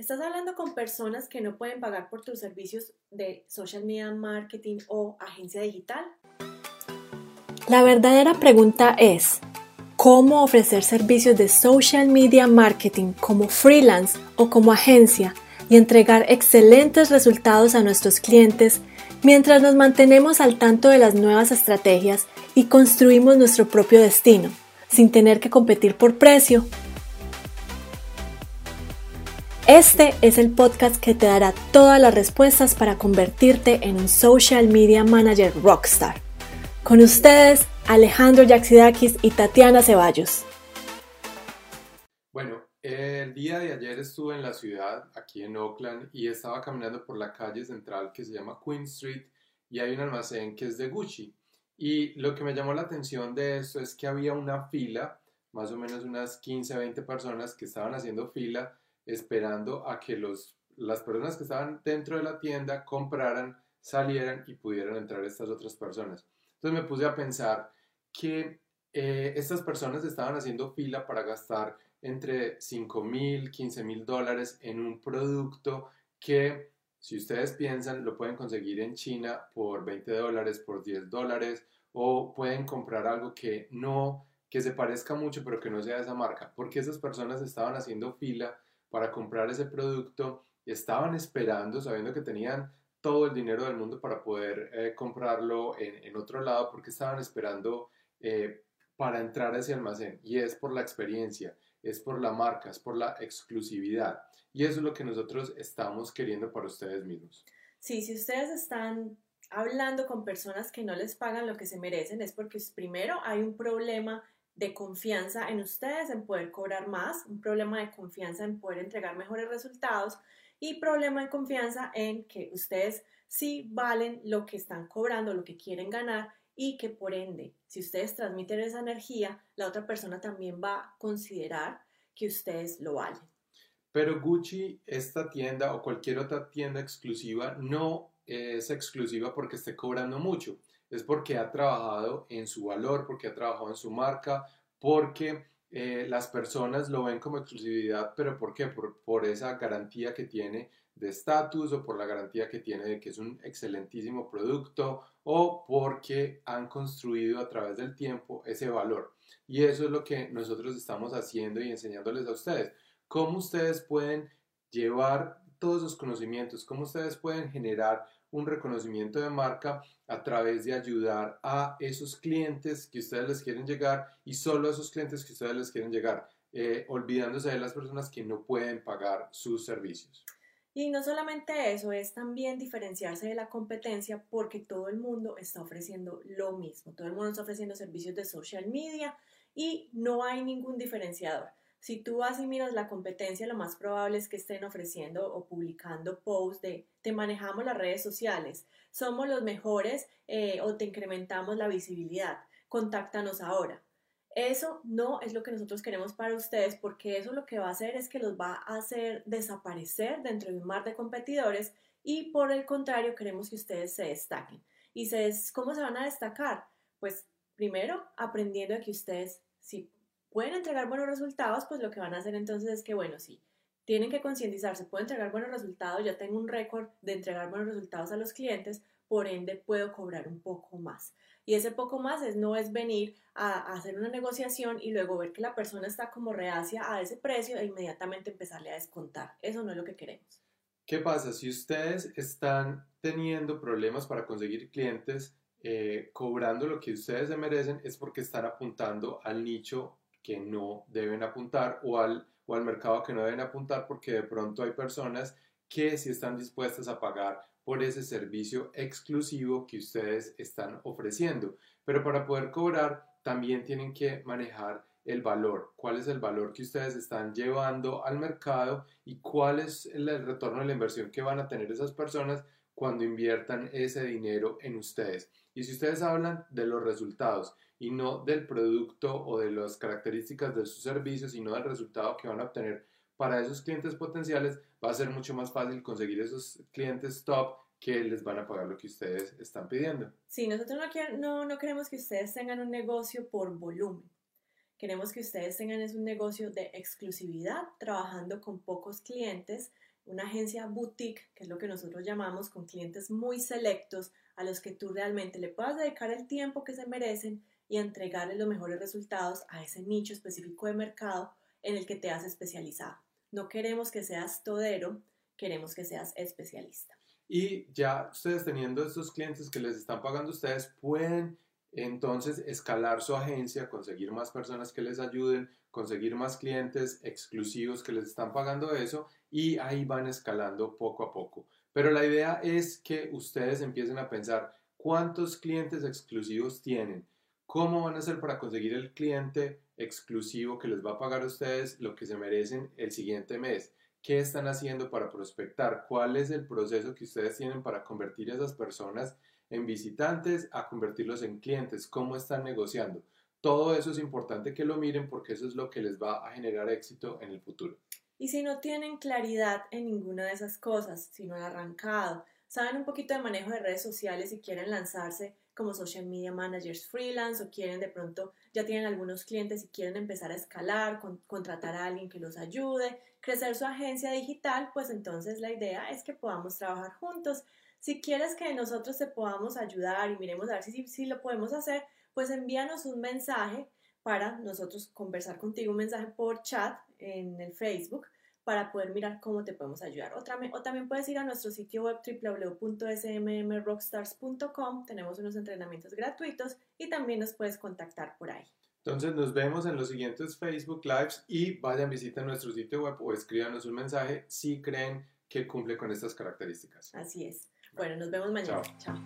Estás hablando con personas que no pueden pagar por tus servicios de social media marketing o agencia digital. La verdadera pregunta es, ¿cómo ofrecer servicios de social media marketing como freelance o como agencia y entregar excelentes resultados a nuestros clientes mientras nos mantenemos al tanto de las nuevas estrategias y construimos nuestro propio destino, sin tener que competir por precio este es el podcast que te dará todas las respuestas para convertirte en un social media manager rockstar. Con ustedes, Alejandro Yaxidakis y Tatiana Ceballos. Bueno, el día de ayer estuve en la ciudad, aquí en Oakland, y estaba caminando por la calle central que se llama Queen Street y hay un almacén que es de Gucci. Y lo que me llamó la atención de esto es que había una fila, más o menos unas 15, 20 personas que estaban haciendo fila esperando a que los, las personas que estaban dentro de la tienda compraran, salieran y pudieran entrar estas otras personas. Entonces me puse a pensar que eh, estas personas estaban haciendo fila para gastar entre 5 mil, 15 mil dólares en un producto que, si ustedes piensan, lo pueden conseguir en China por 20 dólares, por 10 dólares, o pueden comprar algo que no, que se parezca mucho, pero que no sea de esa marca, porque esas personas estaban haciendo fila para comprar ese producto estaban esperando, sabiendo que tenían todo el dinero del mundo para poder eh, comprarlo en, otro lado, porque estaban esperando eh, para entrar a ese almacén. Y es por la experiencia, es por la marca, es por la exclusividad. Y eso es lo que nosotros estamos queriendo para ustedes mismos. Sí, si ustedes están hablando con personas que no les pagan lo que se merecen, es porque primero hay un problema de confianza en ustedes en poder cobrar más, un problema de confianza en poder entregar mejores resultados y problema de confianza en que ustedes sí valen lo que están cobrando, lo que quieren ganar y que por ende, si ustedes transmiten esa energía, la otra persona también va a considerar que ustedes lo valen. Pero Gucci, esta tienda o cualquier otra tienda exclusiva, no es exclusiva porque esté cobrando mucho es porque ha trabajado en su valor, porque ha trabajado en su marca, porque eh, las personas lo ven como exclusividad, pero ¿por qué? Por, esa garantía que tiene de estatus o por la garantía que tiene de que es un excelentísimo producto o porque han construido a través del tiempo ese valor. Y eso es lo que nosotros estamos haciendo y enseñándoles a ustedes. Cómo ustedes pueden llevar todos esos conocimientos, cómo ustedes pueden generar un reconocimiento de marca a través de ayudar a esos clientes que ustedes les quieren llegar y solo a esos clientes que ustedes les quieren llegar, eh, olvidándose de las personas que no pueden pagar sus servicios. Y no solamente eso, es también diferenciarse de la competencia porque todo el mundo está ofreciendo lo mismo, todo el mundo está ofreciendo servicios de social media y no hay ningún diferenciador. Si tú vas y miras la competencia, lo más probable es que estén ofreciendo o publicando posts de te manejamos las redes sociales, somos los mejores eh, o te incrementamos la visibilidad, contáctanos ahora. Eso no es lo que nosotros queremos para ustedes porque eso lo que va a hacer es que los va a hacer desaparecer dentro de un mar de competidores y por el contrario queremos que ustedes se destaquen. ¿Y se, cómo se van a destacar? Pues primero aprendiendo a que ustedes sí pueden entregar buenos resultados, pues lo que van a hacer entonces es que, bueno, sí, tienen que concientizarse, puedo entregar buenos resultados, ya tengo un récord de entregar buenos resultados a los clientes, por ende puedo cobrar un poco más. Y ese poco más es, no es venir a, hacer una negociación y luego ver que la persona está como reacia a ese precio e inmediatamente empezarle a descontar. Eso no es lo que queremos. ¿Qué pasa? Si ustedes están teniendo problemas para conseguir clientes, eh, cobrando lo que ustedes se merecen, es porque están apuntando al nicho que no deben apuntar o al, o al mercado que no deben apuntar porque de pronto hay personas que sí están dispuestas a pagar por ese servicio exclusivo que ustedes están ofreciendo. Pero para poder cobrar también tienen que manejar el valor, cuál es el valor que ustedes están llevando al mercado y cuál es el retorno de la inversión que van a tener esas personas cuando inviertan ese dinero en ustedes. Y si ustedes hablan de los resultados y no del producto o de las características de su servicio, sino del resultado que van a obtener para esos clientes potenciales, va a ser mucho más fácil conseguir esos clientes top que les van a pagar lo que ustedes están pidiendo. Sí, nosotros no, no, no queremos que ustedes tengan un negocio por volumen. Queremos que ustedes tengan un negocio de exclusividad, trabajando con pocos clientes una agencia boutique, que es lo que nosotros llamamos, con clientes muy selectos a los que tú realmente le puedas dedicar el tiempo que se merecen y entregarles los mejores resultados a ese nicho específico de mercado en el que te has especializado. No queremos que seas todero, queremos que seas especialista. Y ya ustedes teniendo estos clientes que les están pagando ustedes, pueden entonces escalar su agencia, conseguir más personas que les ayuden, conseguir más clientes exclusivos que les están pagando eso y ahí van escalando poco a poco. Pero la idea es que ustedes empiecen a pensar cuántos clientes exclusivos tienen, cómo van a hacer para conseguir el cliente exclusivo que les va a pagar a ustedes lo que se merecen el siguiente mes. ¿Qué están haciendo para prospectar? ¿Cuál es el proceso que ustedes tienen para convertir a esas personas en visitantes a convertirlos en clientes? ¿Cómo están negociando? Todo eso es importante que lo miren porque eso es lo que les va a generar éxito en el futuro. Y si no tienen claridad en ninguna de esas cosas, si no han arrancado, saben un poquito de manejo de redes sociales y quieren lanzarse como social media managers freelance o quieren de pronto, ya tienen algunos clientes y quieren empezar a escalar, contratar a alguien que los ayude, crecer su agencia digital, pues entonces la idea es que podamos trabajar juntos. Si quieres que nosotros te podamos ayudar y miremos a ver si, si lo podemos hacer, pues envíanos un mensaje para nosotros conversar contigo, un mensaje por chat en el Facebook para poder mirar cómo te podemos ayudar. O, o también puedes ir a nuestro sitio web www.smmrockstars.com, tenemos unos entrenamientos gratuitos y también nos puedes contactar por ahí. Entonces nos vemos en los siguientes Facebook Lives y vayan, visiten nuestro sitio web o escríbanos un mensaje si creen que cumple con estas características. Así es. Bueno, nos vemos mañana. Chao.